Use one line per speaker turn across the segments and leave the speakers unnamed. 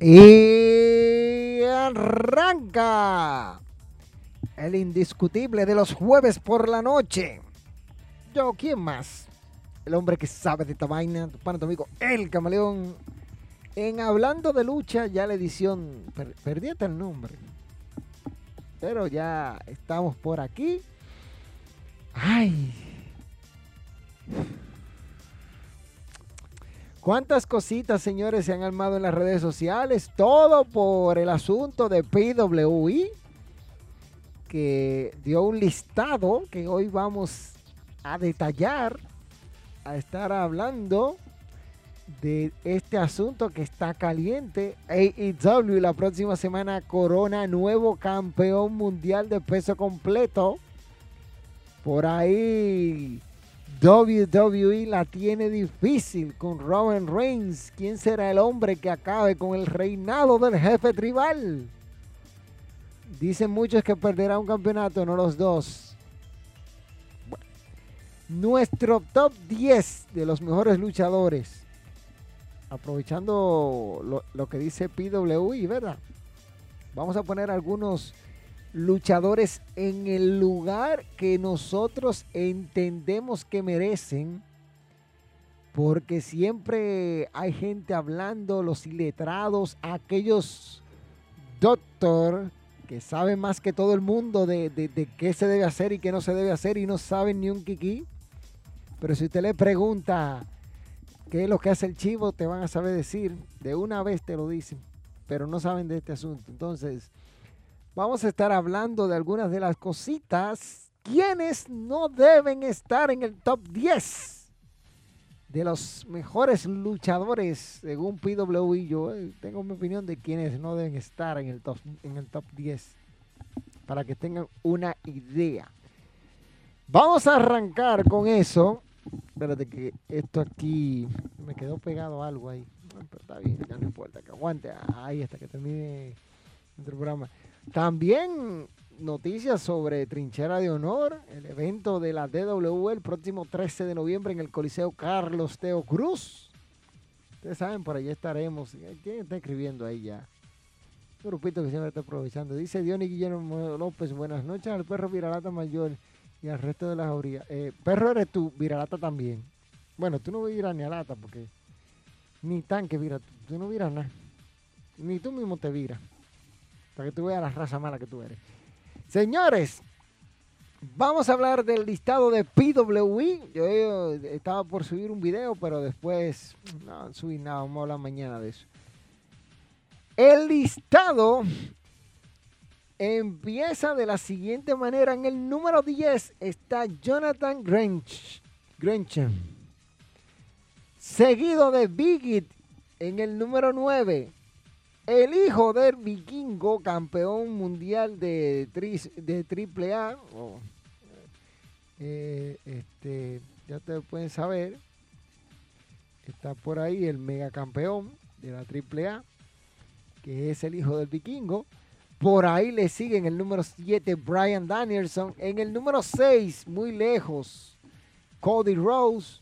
Y arranca el indiscutible de los jueves por la noche. Yo, ¿quién más? El hombre que sabe de esta vaina, tu pana, tu amigo, el camaleón. En Hablando de Lucha, ya la edición, perdí hasta el nombre. Pero ya estamos por aquí. Ay. ¿Cuántas cositas, señores, se han armado en las redes sociales? Todo por el asunto de PWI, que dio un listado que hoy vamos a detallar, a estar hablando de este asunto que está caliente. AEW la próxima semana corona nuevo campeón mundial de peso completo. Por ahí WWE la tiene difícil con Roman Reigns. ¿Quién será el hombre que acabe con el reinado del jefe tribal? Dicen muchos que perderá un campeonato, no los dos. nuestro top 10 de los mejores luchadores. Aprovechando lo, lo que dice PWI, ¿verdad? Vamos a poner algunos luchadores en el lugar que nosotros entendemos que merecen, porque siempre hay gente hablando, los iletrados, aquellos doctor que saben más que todo el mundo de, qué se debe hacer y qué no se debe hacer y no saben ni un kiki. Pero si usted le pregunta qué es lo que hace el chivo, te van a saber decir, de una vez te lo dicen, pero no saben de este asunto. Entonces, vamos a estar hablando de algunas de las cositas. ¿Quiénes no deben estar en el top 10 de los mejores luchadores según PWI? Yo eh, tengo mi opinión de quiénes no deben estar en el top, en el top 10 para que tengan una idea. Vamos a arrancar con eso. Espérate que esto aquí me quedó pegado algo ahí. Pero está bien, ya no importa, que aguante ahí hasta que termine el programa. También noticias sobre Trinchera de Honor, el evento de la DW el próximo 13 de noviembre en el Coliseo Carlos Teo Cruz. Ustedes saben, por allá estaremos. ¿Quién está escribiendo ahí ya? Un grupito que siempre está aprovechando. Dice Diony Guillermo López, buenas noches al perro Viralata Mayor y al resto de las jaurías. Eh, perro eres tú, Viralata también. Bueno, tú no viras ni a lata porque ni tanque vira, tú no viras nada. Ni tú mismo te viras para que tú veas la raza mala que tú eres. Señores, vamos a hablar del listado de PWI. Yo estaba por subir un video, pero después no subí nada. Vamos a hablar mañana de eso. El listado empieza de la siguiente manera. En el número 10 está Jonathan Grange, seguido de Biggie en el número 9. El hijo del vikingo, campeón mundial de, de AAA, eh, este, ya ustedes pueden saber, está por ahí el megacampeón de la AAA, que es el hijo del vikingo. Por ahí le siguen el número 7, Brian Danielson. En el número 6, muy lejos, Cody Rose.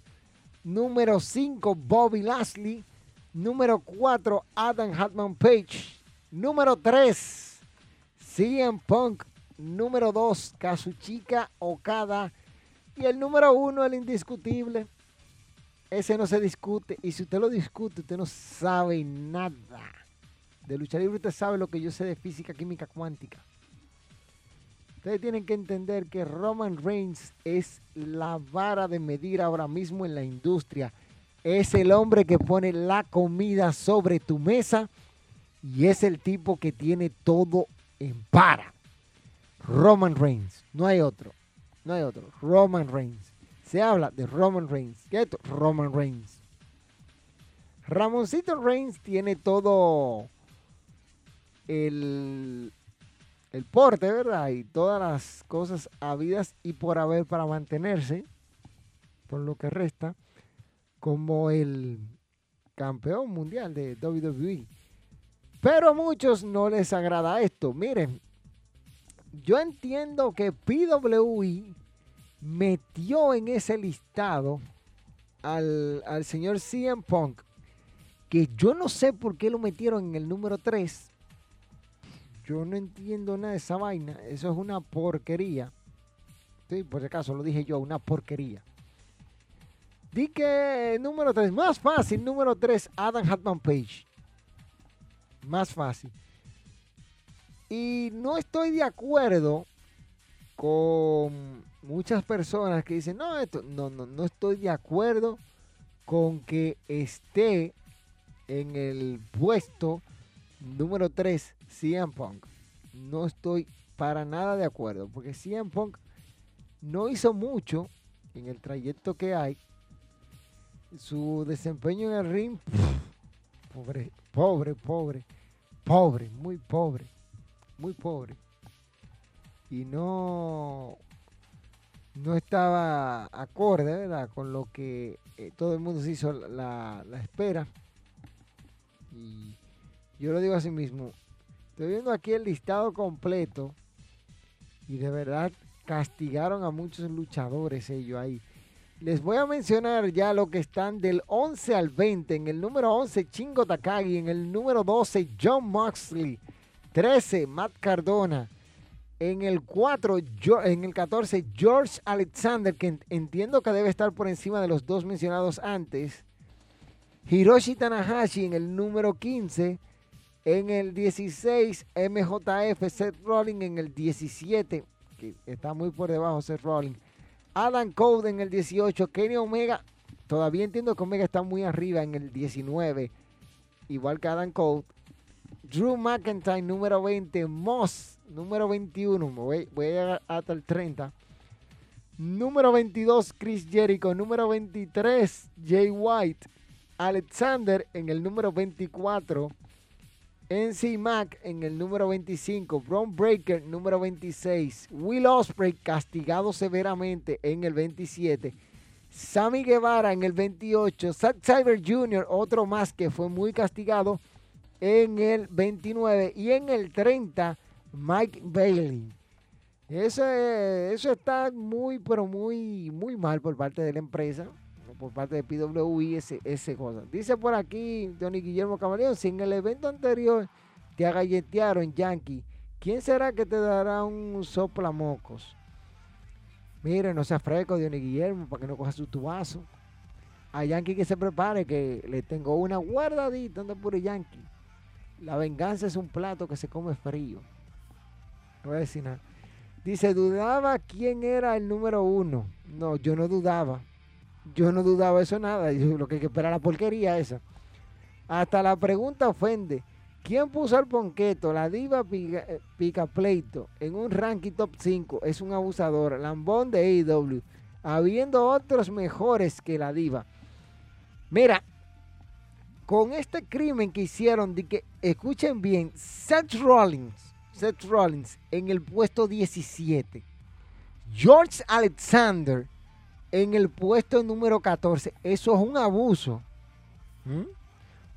Número 5, Bobby Lashley. Número 4, Adam Hatman Page. Número 3, CM Punk. Número 2, Kazuchika Okada. Y el número 1, el indiscutible. Ese no se discute. Y si usted lo discute, usted no sabe nada. De lucha libre usted sabe lo que yo sé de física química cuántica. Ustedes tienen que entender que Roman Reigns es la vara de medir ahora mismo en la industria es el hombre que pone la comida sobre tu mesa y es el tipo que tiene todo en para. Roman Reigns, no hay otro. No hay otro. Roman Reigns. Se habla de Roman Reigns. ¿Qué es? Roman Reigns. Ramoncito Reigns tiene todo el, el porte, ¿verdad? Y todas las cosas habidas y por haber para mantenerse, por lo que resta, como el campeón mundial de WWE. Pero a muchos no les agrada esto. Miren, yo entiendo que PWE metió en ese listado al, al señor CM Punk, que yo no sé por qué lo metieron en el número 3. Yo no entiendo nada de esa vaina. Eso es una porquería. Sí, por si acaso lo dije yo, una porquería. Di que número 3, más fácil, número 3, Adam Hatman Page. Más fácil. Y no estoy de acuerdo con muchas personas que dicen, no, esto, no, no, no estoy de acuerdo con que esté en el puesto número 3 CM Punk. No estoy para nada de acuerdo, porque CM Punk no hizo mucho en el trayecto que hay. Su desempeño en el ring, pobre, pobre, pobre, pobre, muy pobre muy pobre. Y no, no estaba acorde, ¿verdad? Con lo que eh, todo el mundo se hizo la, la espera. Y yo lo digo así mismo. Estoy viendo aquí el listado completo. Y de verdad castigaron a muchos luchadores ellos ahí. Les voy a mencionar ya lo que están del 11 al 20. En el número 11, Chingo Takagi. En el número 12, John Moxley. 13, Matt Cardona. En el 4, en el 14, George Alexander, que entiendo que debe estar por encima de los dos mencionados antes. Hiroshi Tanahashi en el número 15. En el 16, MJF, Seth Rollins en el 17, que está muy por debajo Seth Rollins. Adam Code en el 18, Kenny Omega, todavía entiendo que Omega está muy arriba en el 19, igual que Adam Code. Drew McIntyre, número 20. Moss, número 21. Voy, voy a llegar hasta el 30. Número 22, Chris Jericho. Número 23, Jay White. Alexander en el número 24. NC Mac en el número 25. Braun Breaker, número 26. Will Osprey, castigado severamente en el 27. Sammy Guevara en el 28. Zack Cyber Jr., otro más que fue muy castigado en el 29 y en el 30 Mike Bailey. Eso, eso está muy, pero muy, muy mal por parte de la empresa, por parte de PWI, ese, ese cosa. Dice por aquí Tony Guillermo Camaleón, si en el evento anterior te agalletearon Yankee, ¿quién será que te dará un soplamocos? Mire, no sea fresco, Diony Guillermo, para que no coja su tubazo. A Yankee que se prepare, que le tengo una guardadita, anda puro Yankee. La venganza es un plato que se come frío. No voy a decir nada. Dice, dudaba quién era el número uno. No, yo no dudaba. Yo no dudaba eso nada. Lo que hay que esperar la porquería esa. Hasta la pregunta ofende. ¿Quién puso al ponqueto? La diva eh, pica, pleito en un ranking top 5 es un abusador. Lambón de AEW. Habiendo otros mejores que la diva. Mira, con este crimen que hicieron de que, escuchen bien, Seth Rollins, Seth Rollins en el puesto 17, George Alexander en el puesto número 14, eso es un abuso.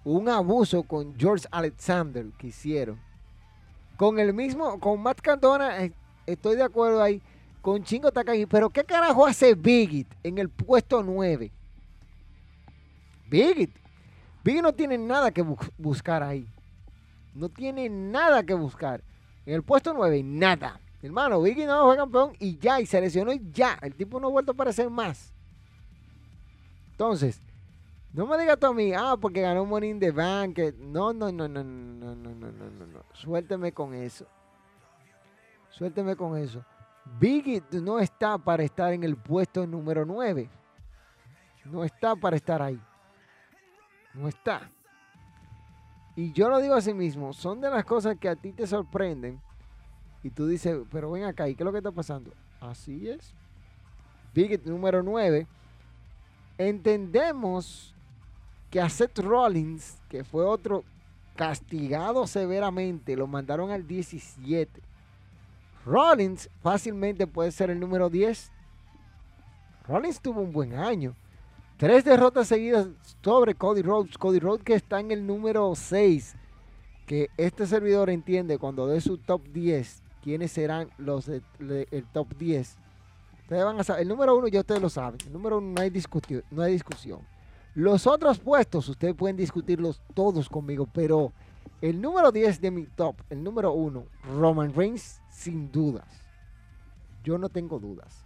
Un abuso con George Alexander que hicieron. Con el mismo, con Matt Cardona, eh, estoy de acuerdo ahí. Con Chingo Takagi, pero ¿qué carajo hace Biggie en el puesto 9? Biggie Biggie no tiene nada que buscar ahí. No tiene nada que buscar. En el puesto 9, nada. Hermano, Biggie no fue campeón y ya, y se lesionó y ya. El tipo no ha vuelto a aparecer más. Entonces, no me digas tú a mí, ah, porque ganó Money in the Bank. No, no, no, no, no, no, no, no, no, no. Suélteme con eso. Suélteme con eso. Biggie no está para estar en el puesto número 9. No está para estar ahí. No está. Y yo lo digo a sí mismo, son de las cosas que a ti te sorprenden. Y tú dices, pero ven acá, ¿y qué es lo que está pasando? Así es. Biggie número 9. Entendemos que a Seth Rollins, que fue otro castigado severamente, lo mandaron al 17. Rollins fácilmente puede ser el número 10. Rollins tuvo un buen año. Tres derrotas seguidas sobre Cody Rhodes. Cody Rhodes que está en el número 6. Que este servidor entiende cuando dé su top 10 quiénes serán los del top 10. Ustedes van a saber. El número 1 ya ustedes lo saben. El número 1 no hay, no hay discusión. Los otros puestos ustedes pueden discutirlos todos conmigo. Pero el número 10 de mi top, el número 1, Roman Reigns, sin dudas. Yo no tengo dudas.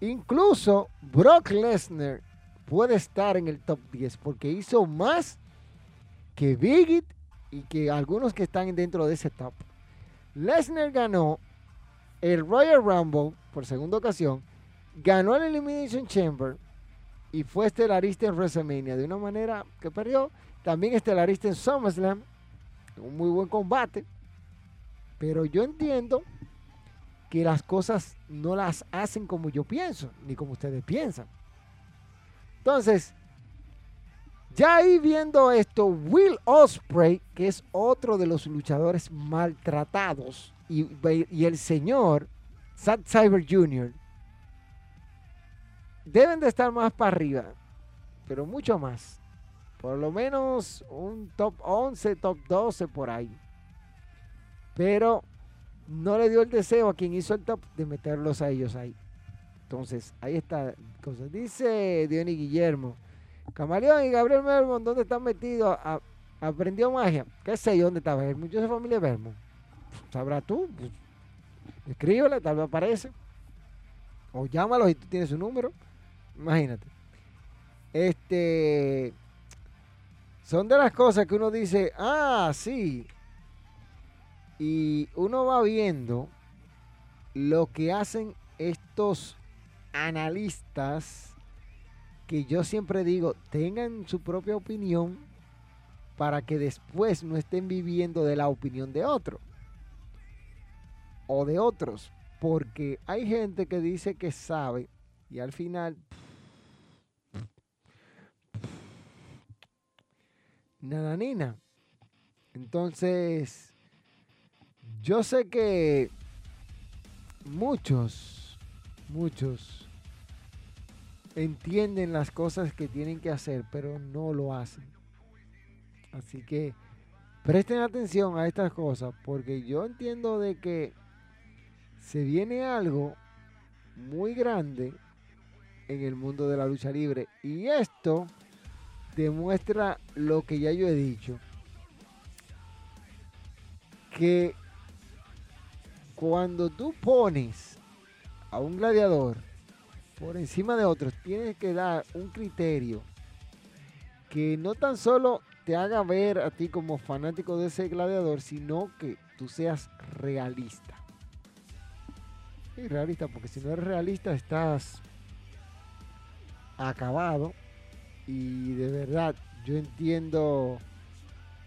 Incluso Brock Lesnar puede estar en el top 10 porque hizo más que Big y que algunos que están dentro de ese top. Lesnar ganó el Royal Rumble por segunda ocasión, ganó el Elimination Chamber y fue estelarista en WrestleMania de una manera que perdió. También estelarista en SummerSlam, un muy buen combate. Pero yo entiendo que las cosas no las hacen como yo pienso, ni como ustedes piensan. Entonces, ya ahí viendo esto, Will Osprey, que es otro de los luchadores maltratados, y, el señor Zack Cyber Jr., deben de estar más para arriba, pero mucho más. Por lo menos un top 11, top 12 por ahí. Pero no le dio el deseo a quien hizo el top de meterlos a ellos ahí. Entonces, ahí está. Dice Diony Guillermo. Camaleón y Gabriel Vermont, ¿dónde están metidos? ¿Aprendió magia? ¿Qué sé yo dónde está Vermont? Yo soy familia Vermont. Sabrá tú. Escríbele, tal vez aparece. O llámalo si tú tienes su número. Imagínate. Este. Son de las cosas que uno dice, ah, sí. Y uno va viendo lo que hacen estos analistas que yo siempre digo, tengan su propia opinión para que después no estén viviendo de la opinión de otro o de otros. Porque hay gente que dice que sabe y al final... Nada, nina. Entonces, yo sé que muchos, muchos entienden las cosas que tienen que hacer, pero no lo hacen. Así que presten atención a estas cosas, porque yo entiendo de que se viene algo muy grande en el mundo de la lucha libre. Y esto demuestra lo que ya yo he dicho. Que cuando tú pones a un gladiador por encima de otros, tienes que dar un criterio que no tan solo te haga ver a ti como fanático de ese gladiador, sino que tú seas realista. Y realista, porque si no eres realista estás acabado. Y de verdad, yo entiendo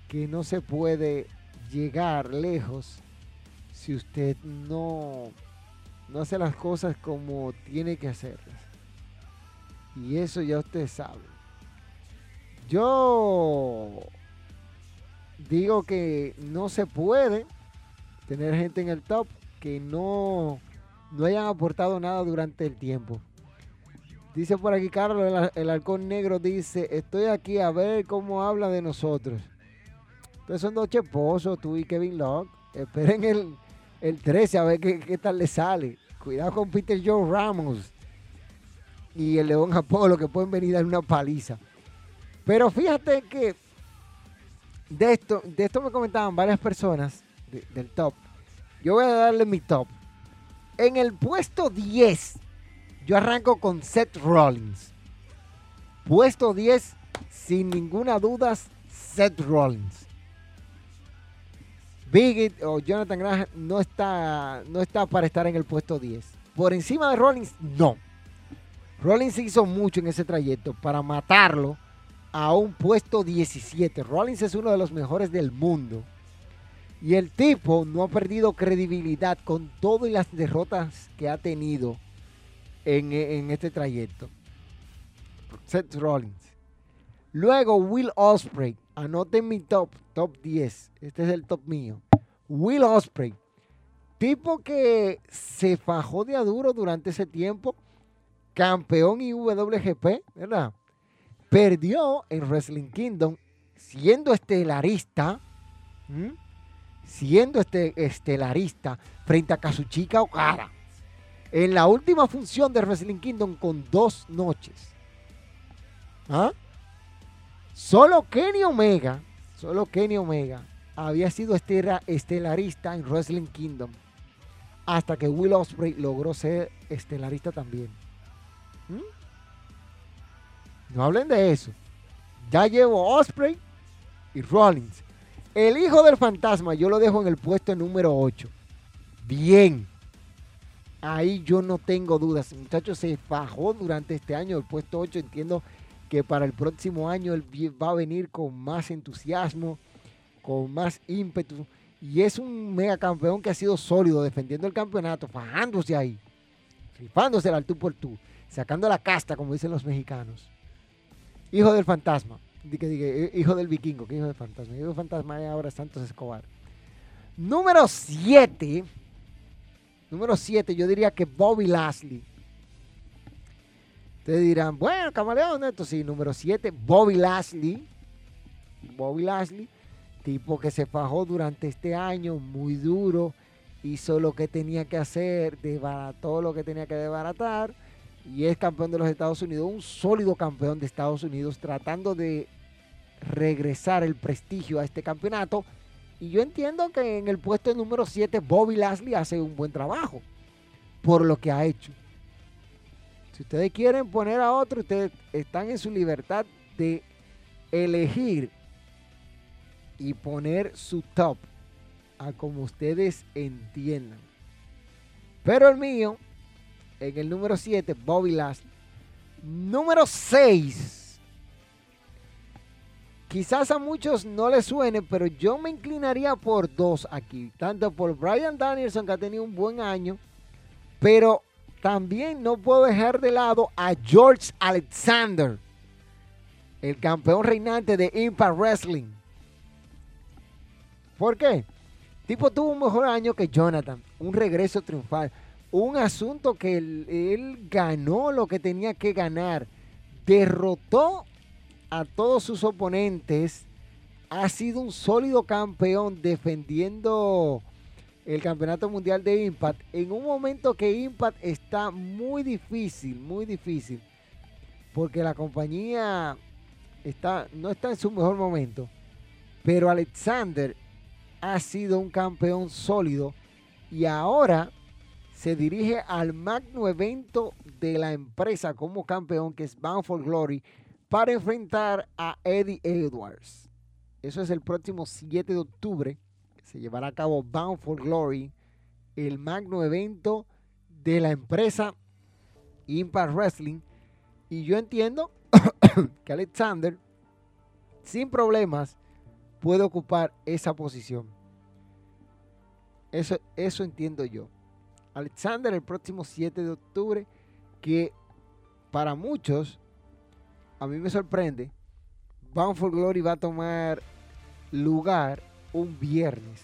que no se puede llegar lejos si usted no no hace las cosas como tiene que hacerlas. Y eso ya usted sabe. Yo digo que no se puede tener gente en el top que no, no hayan aportado nada durante el tiempo. Dice por aquí Carlos, el, halcón negro dice, estoy aquí a ver cómo habla de nosotros. Entonces son dos cheposos, tú y Kevin Locke. Esperen el, el 13 a ver qué, tal le sale. Cuidado con Peter Joe Ramos y el León Apolo que pueden venir a dar una paliza. Pero fíjate que de esto, de esto me comentaban varias personas del top. Yo voy a darle mi top. En el puesto 10, yo arranco con Seth Rollins. Puesto 10, sin ninguna duda, Seth Rollins. Big o Jonathan Graham no está, no está para estar en el puesto 10. Por encima de Rollins, no. Rollins hizo mucho en ese trayecto para matarlo a un puesto 17. Rollins es uno de los mejores del mundo. Y el tipo no ha perdido credibilidad con todas las derrotas que ha tenido en, en este trayecto. Seth Rollins. Luego Will Osprey. Anoten mi top, top 10. Este es el top mío. Will Osprey. Tipo que se fajó de aduro durante ese tiempo. Campeón IWGP, ¿verdad? Perdió en Wrestling Kingdom siendo estelarista. Siendo este estelarista frente a Kazuchika Okada. En la última función de Wrestling Kingdom con dos noches. ¿Ah? Solo Kenny Omega, solo Kenny Omega había sido estelarista en Wrestling Kingdom hasta que Will Ospreay logró ser estelarista también. ¿Mm? No hablen de eso. Ya llevo Osprey y Rollins. El hijo del fantasma yo lo dejo en el puesto número 8. Bien. Ahí yo no tengo dudas. El muchacho se fajó durante este año el puesto 8. Entiendo que para el próximo año él va a venir con más entusiasmo, con más ímpetu. Y es un mega campeón que ha sido sólido, defendiendo el campeonato, fajándose ahí, rifándose al tú por tú, sacando la casta, como dicen los mexicanos. Hijo del fantasma, eh, hijo del vikingo, que hijo del fantasma. Hijo del fantasma es ahora Santos Escobar. Número 7. Número 7, yo diría que Bobby Lashley. Ustedes dirán, bueno, camaleón, esto sí, número 7, Bobby Lashley. Bobby Lashley, tipo que se fajó durante este año, muy duro, hizo lo que tenía que hacer, desbarató lo que tenía que desbaratar y es campeón de los Estados Unidos, un sólido campeón de Estados Unidos, tratando de regresar el prestigio a este campeonato. Y yo entiendo que en el puesto número 7 Bobby Lashley hace un buen trabajo por lo que ha hecho. Si ustedes quieren poner a otro, ustedes están en su libertad de elegir y poner su top a como ustedes entiendan. Pero el mío, en el número 7, Bobby Lashley. Número 6. Quizás a muchos no les suene, pero yo me inclinaría por dos aquí. Tanto por Brian Danielson, que ha tenido un buen año, pero también no puedo dejar de lado a George Alexander, el campeón reinante de Impact Wrestling. ¿Por qué? Tipo tuvo un mejor año que Jonathan, un regreso triunfal, un asunto que él, ganó lo que tenía que ganar, derrotó a todos sus oponentes, ha sido un sólido campeón defendiendo el Campeonato Mundial de Impact en un momento que Impact está muy difícil, muy difícil, porque la compañía está, no está en su mejor momento, pero Alexander ha sido un campeón sólido y ahora se dirige al magno evento de la empresa como campeón que es Bound for Glory para enfrentar a Eddie Edwards. Eso es el próximo 7 de octubre se llevará a cabo Bound for Glory, el magno evento de la empresa Impact Wrestling. Y yo entiendo que Alexander, sin problemas, puede ocupar esa posición. Eso, eso entiendo yo. Alexander el próximo 7 de octubre, que para muchos, a mí me sorprende, Bound for Glory va a tomar lugar un viernes.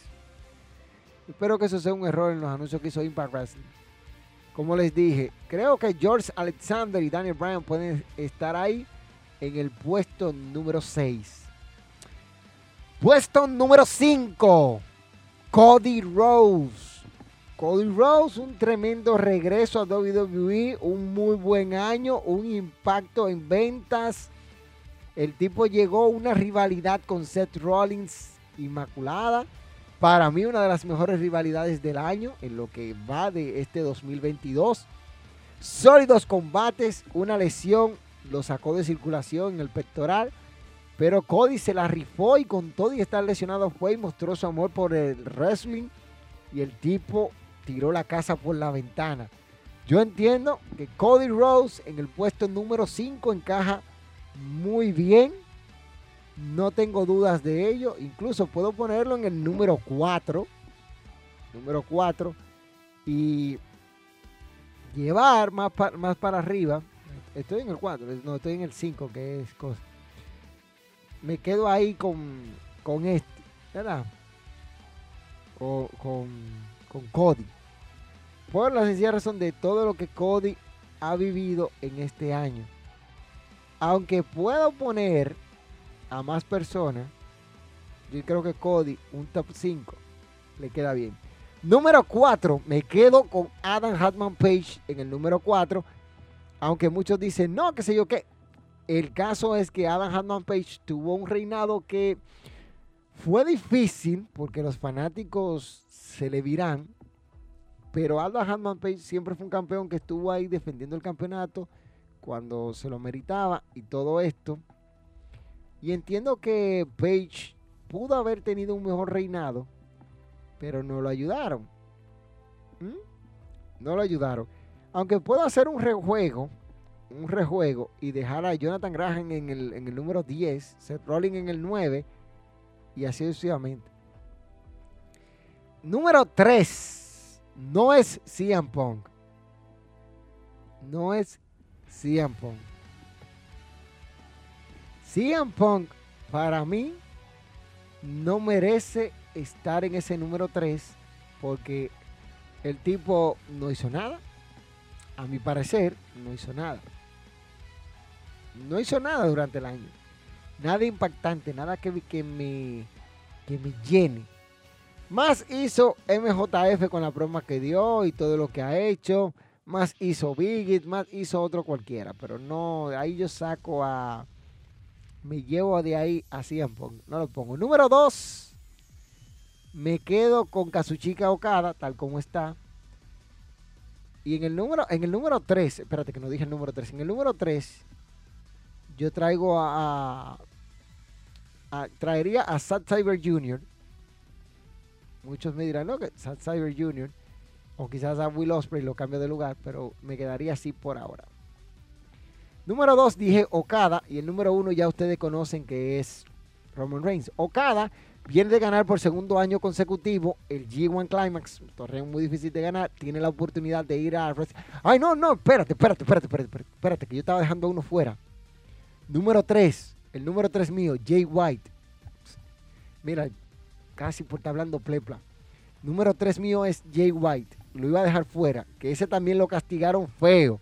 Espero que eso sea un error en los anuncios que hizo Impact Wrestling. Como les dije, creo que George Alexander y Daniel Bryan pueden estar ahí en el puesto número 6. Puesto número 5. Cody Rose. Cody Rose, un tremendo regreso a WWE, un muy buen año, un impacto en ventas. El tipo llegó a una rivalidad con Seth Rollins inmaculada. Para mí una de las mejores rivalidades del año en lo que va de este 2022. Sólidos combates, una lesión lo sacó de circulación en el pectoral. Pero Cody se la rifó y con todo y estar lesionado fue y mostró su amor por el wrestling. Y el tipo tiró la casa por la ventana. Yo entiendo que Cody Rose en el puesto número 5 encaja muy bien no tengo dudas de ello. Incluso puedo ponerlo en el número 4. Número 4. Y llevar más, más para arriba. Estoy en el 4, no, estoy en el 5, que es cosa. Me quedo ahí con, con este, ¿verdad? Con, con Cody. Por la sencilla razón de todo lo que Cody ha vivido en este año. Aunque puedo poner a más personas, yo creo que Cody, un top 5, le queda bien. Número 4, me quedo con Adam Hatman Page en el número 4. Aunque muchos dicen, no, qué sé yo qué. El caso es que Adam Hatman Page tuvo un reinado que fue difícil porque los fanáticos se le virán. Pero Adam Hatman Page siempre fue un campeón que estuvo ahí defendiendo el campeonato cuando se lo meritaba y todo esto. Y entiendo que Page pudo haber tenido un mejor reinado pero no lo ayudaron. ¿Mm? No lo ayudaron. Aunque puedo hacer un rejuego, un rejuego y dejar a Jonathan Graham en el, en el número 10, Seth Rollins en el 9 y así sucesivamente. Número 3 no es CM Punk. No es CM Punk. CM Punk para mí no merece estar en ese número 3 porque el tipo no hizo nada. A mi parecer, no hizo nada. No hizo nada durante el año. Nada impactante, nada que, que, me, que me llene. Más hizo MJF con la broma que dio y todo lo que ha hecho. Más hizo Biggie, más hizo otro cualquiera. Pero no, ahí yo saco a. Me llevo de ahí a No lo pongo. Número 2. Me quedo con Kazuchika Okada, tal como está. Y en el número, en el número 3, espérate que no dije el número 3. En el número 3, yo traigo a, traería a Sad Cyber Jr. Muchos me dirán, no, que Sad Cyber Jr. O quizás a Will Osprey lo cambio de lugar, pero me quedaría así por ahora. Número 2 dije Okada y el número 1 ya ustedes conocen que es Roman Reigns. Okada Viene de ganar por segundo año consecutivo el G1 Climax, un torneo muy difícil de ganar. Tiene la oportunidad de ir a. Ay, no, no, espérate, espérate, espérate, espérate, espérate, que yo estaba dejando uno fuera. Número 3, el número 3 mío, Jay White. Mira, casi por estar hablando plepla. Número 3 mío es Jay White. Lo iba a dejar fuera, que ese también lo castigaron feo.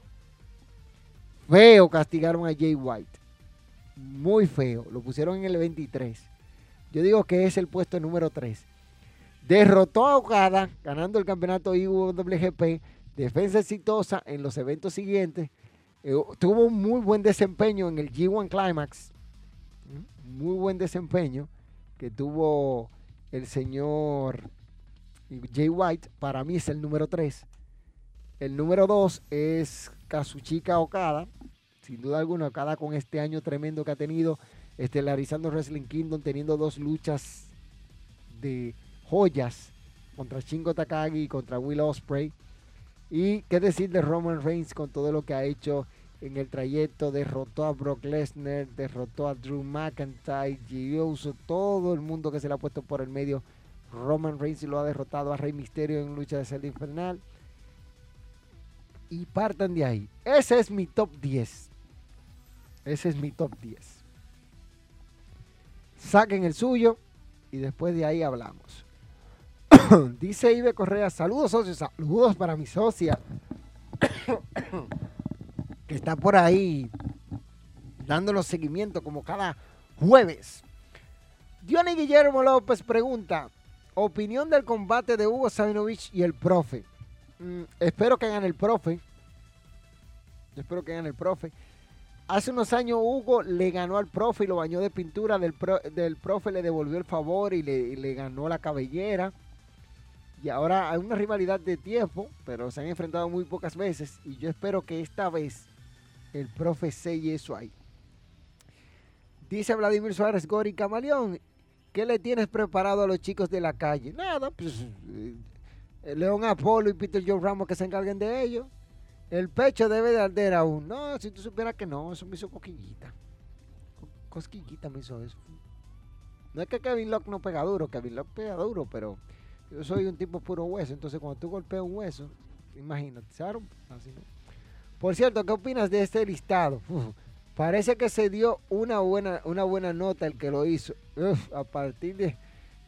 Feo castigaron a Jay White. Muy feo. Lo pusieron en el 23. Yo digo que es el puesto número 3. Derrotó a Okada, ganando el campeonato IWGP. Defensa exitosa en los eventos siguientes. Eh, tuvo un muy buen desempeño en el G1 Climax. Muy buen desempeño que tuvo el señor Jay White. Para mí es el número 3. El número 2 es Kazuchika Okada. Sin duda alguna, Okada con este año tremendo que ha tenido estelarizando Wrestling Kingdom, teniendo dos luchas de joyas contra Shingo Takagi y contra Will Osprey. Y qué decir de Roman Reigns con todo lo que ha hecho en el trayecto, derrotó a Brock Lesnar, derrotó a Drew McIntyre, Uso, todo el mundo que se le ha puesto por el medio. Roman Reigns lo ha derrotado a Rey Misterio en lucha de celda infernal. Y partan de ahí. Ese es mi top 10. Ese es mi top 10 saquen el suyo y después de ahí hablamos. Dice Ibe Correa, saludos socios, saludos para mi socia que está por ahí dándonos seguimiento como cada jueves. Diony Guillermo López pregunta, opinión del combate de Hugo Sabinovich y el profe. Mm, espero que hagan el profe. espero que hagan el profe. Hace unos años Hugo le ganó al profe y lo bañó de pintura. Del, profe le devolvió el favor y le, ganó la cabellera. Y ahora hay una rivalidad de tiempo, pero se han enfrentado muy pocas veces. Y yo espero que esta vez el profe selle eso ahí. Dice Vladimir Suárez Gori Camaleón, ¿qué le tienes preparado a los chicos de la calle? Nada, pues eh, León Apolo y Peter John Ramos que se encarguen de ellos. El pecho debe de arder aún. No, si tú supieras que no, eso me hizo coquillita. Cosquillita me hizo eso. No es que Kevin Locke no pega duro, Kevin Locke pega duro, pero yo soy un tipo puro hueso. Entonces cuando tú golpeas un hueso, Imagínate, Así no. Por cierto, ¿qué opinas de este listado? parece que se dio una buena, una buena nota el que lo hizo. a partir de,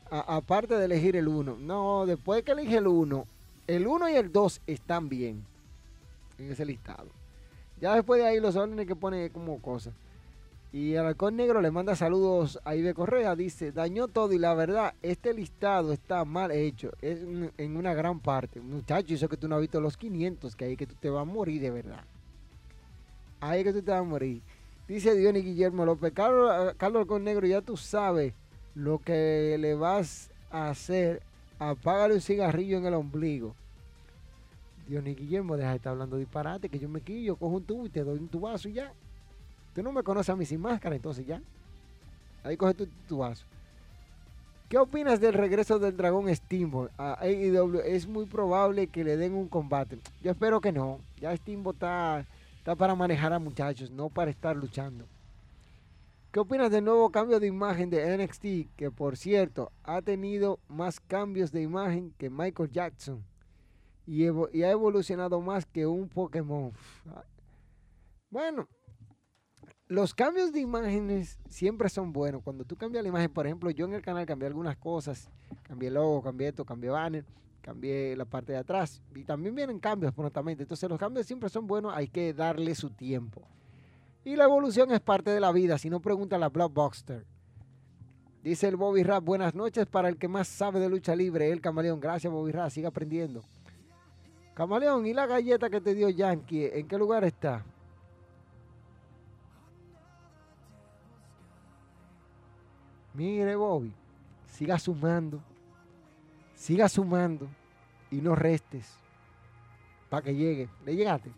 aparte de elegir el 1. No, después que elige el 1, el 1 y el 2 están bien en ese listado. Ya después de ahí los órdenes que pone como cosas. Y el halcón negro le manda saludos a Ibe Correa. Dice, dañó todo y la verdad, este listado está mal hecho. Es en una gran parte. Muchacho, eso que tú no has visto los 500, que ahí que tú te vas a morir de verdad. Ahí que tú te vas a morir. Dice Diony Guillermo López. Carlos, Carlos Halcón Negro, ya tú sabes lo que le vas a hacer. Apágale un cigarrillo en el ombligo. Diony Guillermo, deja de estar hablando disparate, que yo me quillo, cojo un tubo y te doy un tubazo y ya. Tú no me conoces a mí sin máscara, entonces ya. Ahí coge tu, vaso. ¿Qué opinas del regreso del dragón Steamboat a AEW? Es muy probable que le den un combate. Yo espero que no. Ya Steamboat está, está para manejar a muchachos, no para estar luchando. ¿Qué opinas del nuevo cambio de imagen de NXT? Que por cierto, ha tenido más cambios de imagen que Michael Jackson. Y, ha evolucionado más que un Pokémon. Bueno, los cambios de imágenes siempre son buenos. Cuando tú cambias la imagen, por ejemplo, yo en el canal cambié algunas cosas. Cambié logo, cambié esto, cambié banner, cambié la parte de atrás. Y también vienen cambios, prontamente. Entonces los cambios siempre son buenos, hay que darle su tiempo. Y la evolución es parte de la vida. Si no, pregunta la Blockbuster. Dice el Bobby Rap, buenas noches para el que más sabe de lucha libre, el camaleón. Gracias, Bobby Rap, siga aprendiendo. Camaleón, ¿y la galleta que te dio Yankee? ¿En qué lugar está? Mire, Bobby, siga sumando, siga sumando y no restes para que llegue. Le llegaste.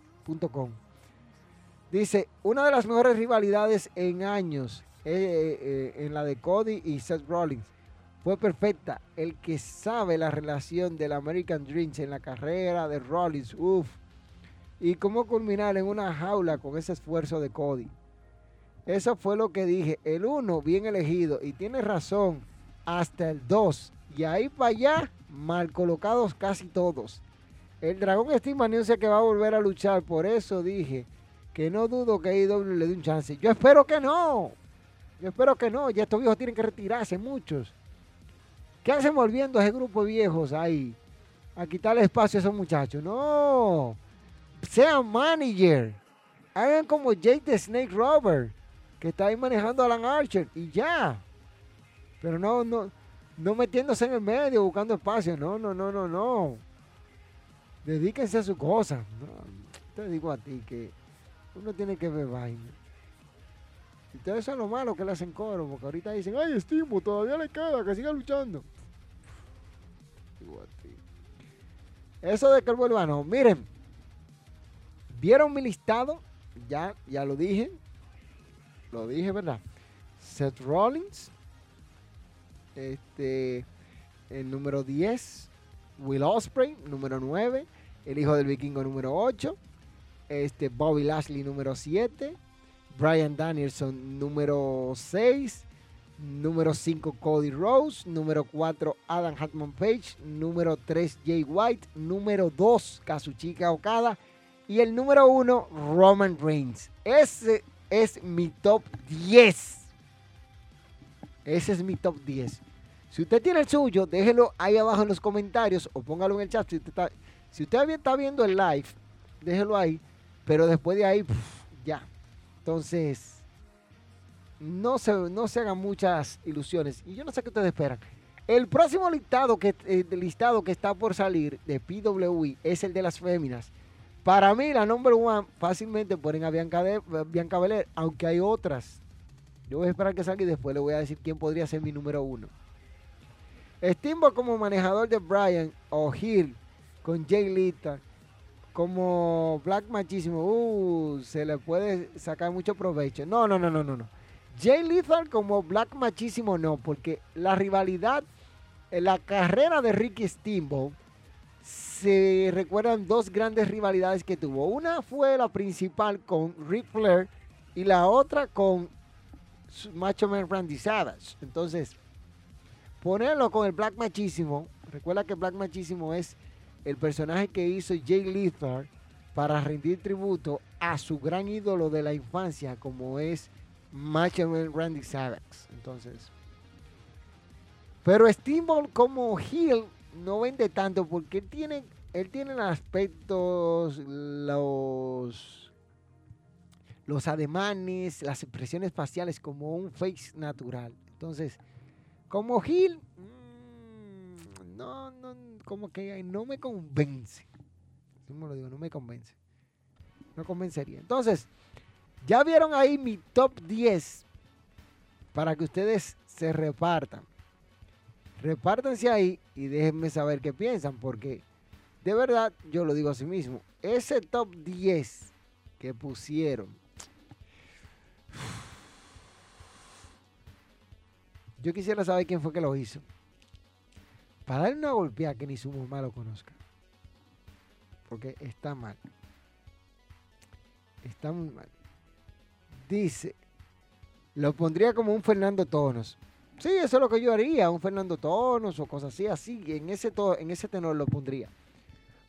Dice, una de las mejores rivalidades en años eh, eh, en la de Cody y Seth Rollins. Fue perfecta. El que sabe la relación del American Dreams en la carrera de Rollins, uff. Y cómo culminar en una jaula con ese esfuerzo de Cody. Eso fue lo que dije. El 1 bien elegido y tiene razón hasta el 2. Y ahí para allá, mal colocados casi todos. El Dragón Steam anuncia que va a volver a luchar. Por eso dije que no dudo que AEW le dé un chance. Yo espero que no. Yo espero que no. Ya estos viejos tienen que retirarse, muchos. ¿Qué hacen volviendo a ese grupo de viejos ahí? A quitarle espacio a esos muchachos. No. Sean manager. Hagan como Jake the Snake Robert que está ahí manejando a Alan Archer y ya. Pero no, no, no metiéndose en el medio, buscando espacio. No, no, no, no, no. Dedíquense a su cosa. te digo a ti que uno tiene que ver vaina. Y todo eso es lo malo que le hacen coro, porque ahorita dicen, ay, Estimo, todavía le queda, que siga luchando. Eso de que vuelva, no. Miren, ¿vieron mi listado? Ya, ya lo dije. Lo dije, ¿verdad? Seth Rollins. Este, el número 10. Will Osprey, número 9. El hijo del vikingo, número 8. Este, Bobby Lashley, número 7. Brian Danielson, número 6. Número 5, Cody Rose. Número 4, Adam Hatman Page. Número 3, Jay White. Número 2, Kazuchika Okada. Y el número 1, Roman Reigns. Ese es mi top 10. Ese es mi top 10. Si usted tiene el suyo, déjelo ahí abajo en los comentarios o póngalo en el chat. Si usted está, viendo el live, déjelo ahí. Pero después de ahí, ya. Entonces, no se, no se hagan muchas ilusiones. Y yo no sé qué ustedes esperan. El próximo listado que, eh, listado que está por salir de PWI es el de las féminas. Para mí, la number one fácilmente ponen a Bianca, de, Bianca Belair, aunque hay otras. Yo voy a esperar que salga y después le voy a decir quién podría ser mi número uno. Steamboat como manejador de Brian o Hill con Jay Lita como Black Machismo, uh, se le puede sacar mucho provecho. No, no, no, no, no, no. Jay Lethal como Black Machismo no, porque la rivalidad, la carrera de Ricky Steamboat se recuerdan dos grandes rivalidades que tuvo. Una fue la principal con Ric Flair y la otra con Macho Man Randy Savage. Entonces, ponerlo con el Black Machismo, recuerda que Black Machismo es el personaje que hizo Jay Lethal para rendir tributo a su gran ídolo de la infancia como es Macho Man Randy Savage. Entonces, pero Steamboat como heel no vende tanto porque tiene, él tiene aspectos, los, los ademanes, las expresiones faciales como un face natural. Entonces, como heel, no, no, como que no me convence. me lo digo, no me convence. No convencería. Entonces, ya vieron ahí mi top 10 para que ustedes se repartan. Repártanse ahí y déjenme saber qué piensan, porque de verdad yo lo digo a sí mismo. Ese top 10 que pusieron, yo quisiera saber quién fue que lo hizo. Para darle una golpeada que ni su mamá lo conozca. Porque está mal. Está muy mal. Dice, lo pondría como un Fernando Tonos. Sí, eso es lo que yo haría, un Fernando Tonos o cosas así, así, en ese, en ese tenor lo pondría.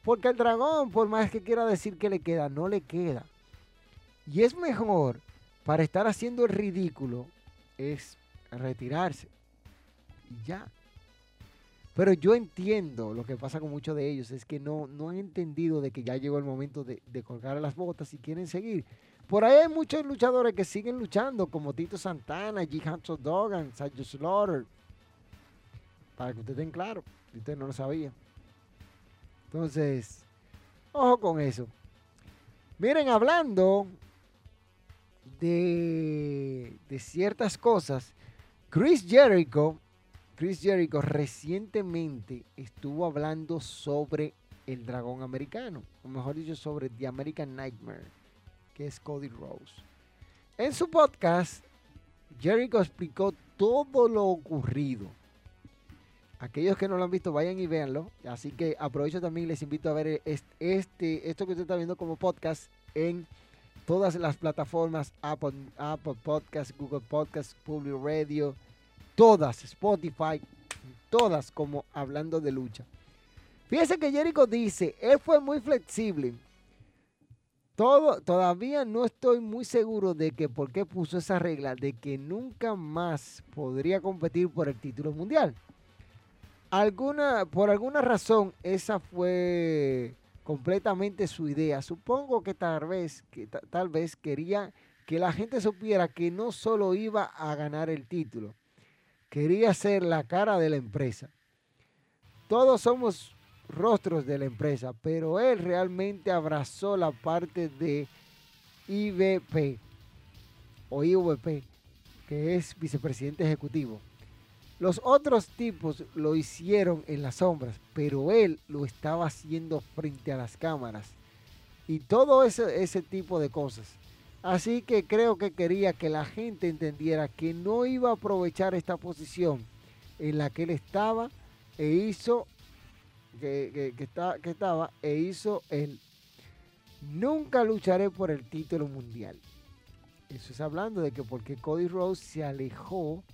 Porque el dragón, por más que quiera decir que le queda, no le queda. Y es mejor, para estar haciendo el ridículo, es retirarse. Y ya. Pero yo entiendo lo que pasa con muchos de ellos, es que no, no han entendido de que ya llegó el momento de, de colgar las botas y quieren seguir. Por ahí hay muchos luchadores que siguen luchando, como Tito Santana, G. Hanson Dogan, Sergio Slaughter. Para que ustedes estén claros, si ustedes no lo sabían. Entonces, ojo con eso. Miren, hablando de, de ciertas cosas, Chris Jericho, Chris Jericho recientemente estuvo hablando sobre el dragón americano, o mejor dicho, sobre The American Nightmare que es Cody Rose. En su podcast, Jericho explicó todo lo ocurrido. Aquellos que no lo han visto, vayan y véanlo. Así que aprovecho también les invito a ver este, esto que usted está viendo como podcast en todas las plataformas, Apple, Apple Podcast, Google Podcast, Public Radio, todas, Spotify, todas como hablando de lucha. Fíjense que Jericho dice, él fue muy flexible todavía no estoy muy seguro de que por qué puso esa regla de que nunca más podría competir por el título mundial. Alguna, por alguna razón, esa fue completamente su idea. Supongo que tal vez, que tal vez quería que la gente supiera que no solo iba a ganar el título, quería ser la cara de la empresa. Todos somos rostros de la empresa, pero él realmente abrazó la parte de IVP o IVP, que es vicepresidente ejecutivo. Los otros tipos lo hicieron en las sombras, pero él lo estaba haciendo frente a las cámaras. Y todo ese, ese tipo de cosas. Así que creo que quería que la gente entendiera que no iba a aprovechar esta posición en la que él estaba e hizo que, estaba e hizo el Nunca lucharé por el título mundial. Eso es hablando de que porque Cody Rose se alejó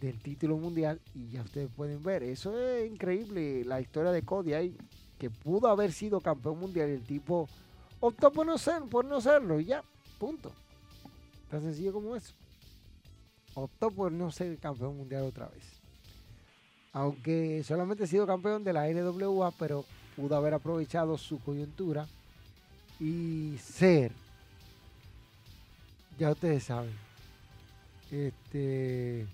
del título mundial y ya ustedes pueden ver, eso es increíble, la historia de Cody ahí, que pudo haber sido campeón mundial y el tipo optó por no, ser, por no serlo y ya, punto. Tan sencillo como eso. Optó por no ser campeón mundial otra vez aunque solamente ha sido campeón de la NWA, pero pudo haber aprovechado su coyuntura y ser, ya ustedes saben, este,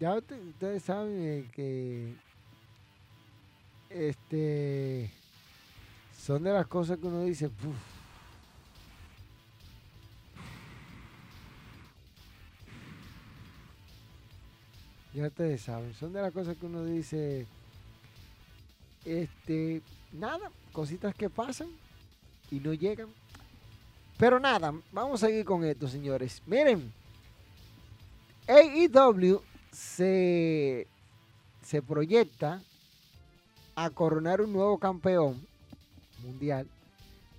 ya ustedes saben que, este, son de las cosas que uno dice, Ya ustedes saben, son de las cosas que uno dice, este, nada, cositas que pasan y no llegan. Pero nada, vamos a seguir con esto, señores. Miren, AEW se, se proyecta a coronar un nuevo campeón mundial.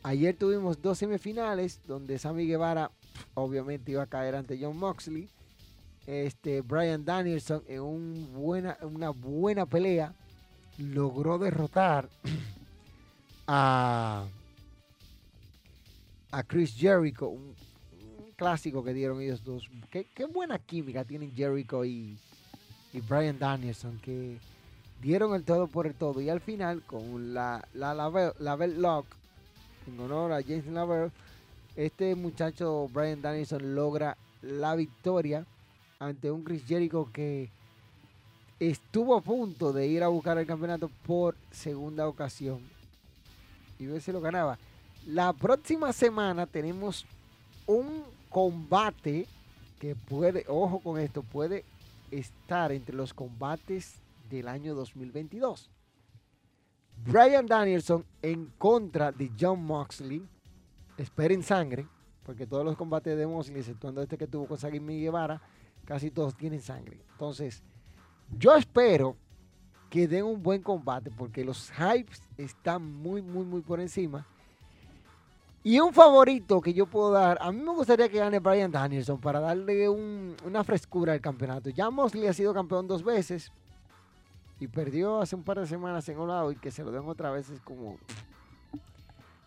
Ayer tuvimos dos semifinales donde Sammy Guevara obviamente iba a caer ante John Moxley este, Brian Danielson en un buena, una buena pelea logró derrotar a, a Chris Jericho, un, clásico que dieron ellos dos. Qué, buena química tienen Jericho y, y Brian Danielson, que dieron el todo por el todo. Y al final, con la, la, la, Lock, en honor a James Lavelle, este muchacho Brian Danielson logra la victoria ante un Chris Jericho que estuvo a punto de ir a buscar el campeonato por segunda ocasión y ver si lo ganaba. La próxima semana tenemos un combate que puede, ojo con esto, puede estar entre los combates del año 2022. Brian Danielson en contra de John Moxley. Esperen sangre, porque todos los combates de Moxley, exceptuando este que tuvo con Sagui Guevara, casi todos tienen sangre. Entonces, yo espero que den un buen combate porque los hypes están muy, muy, muy por encima. Y un favorito que yo puedo dar, a mí me gustaría que gane Brian Danielson para darle una frescura al campeonato. Ya Mosley ha sido campeón dos veces y perdió hace un par de semanas en un lado y que se lo den otra vez es como...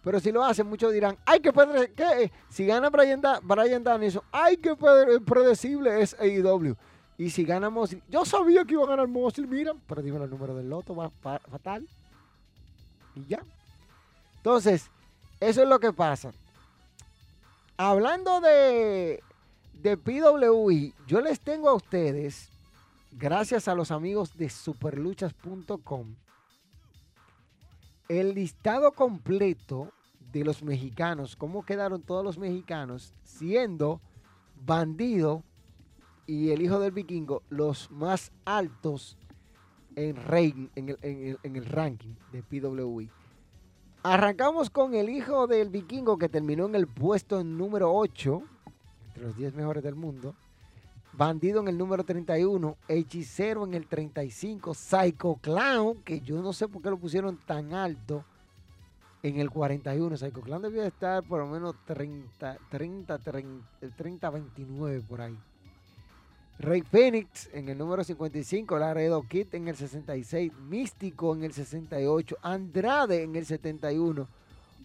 Pero si lo hacen, muchos dirán, ay, que ¿qué? Si gana Brian, Brian Danielson, ay, qué predecible es AEW. Y si gana Mosley, yo sabía que iba a ganar Mosley, miran, pero dime el número del loto, va fatal. Y ya. Entonces, eso es lo que pasa. Hablando de, de PWI, yo les tengo a ustedes, gracias a los amigos de superluchas.com, el listado completo de los mexicanos, cómo quedaron todos los mexicanos, siendo Bandido y el hijo del vikingo los más altos en, en, el, ranking de PWI. Arrancamos con el hijo del vikingo que terminó en el puesto número 8, entre los 10 mejores del mundo. Bandido en el número 31, Hechicero en el 35, Psycho Clown, que yo no sé por qué lo pusieron tan alto en el 41. Psycho Clown debía estar por lo menos 30, 30, 30, 30 29 por ahí. Rey Phoenix en el número 55, Laredo Kid en el 66, Místico en el 68, Andrade en el 71,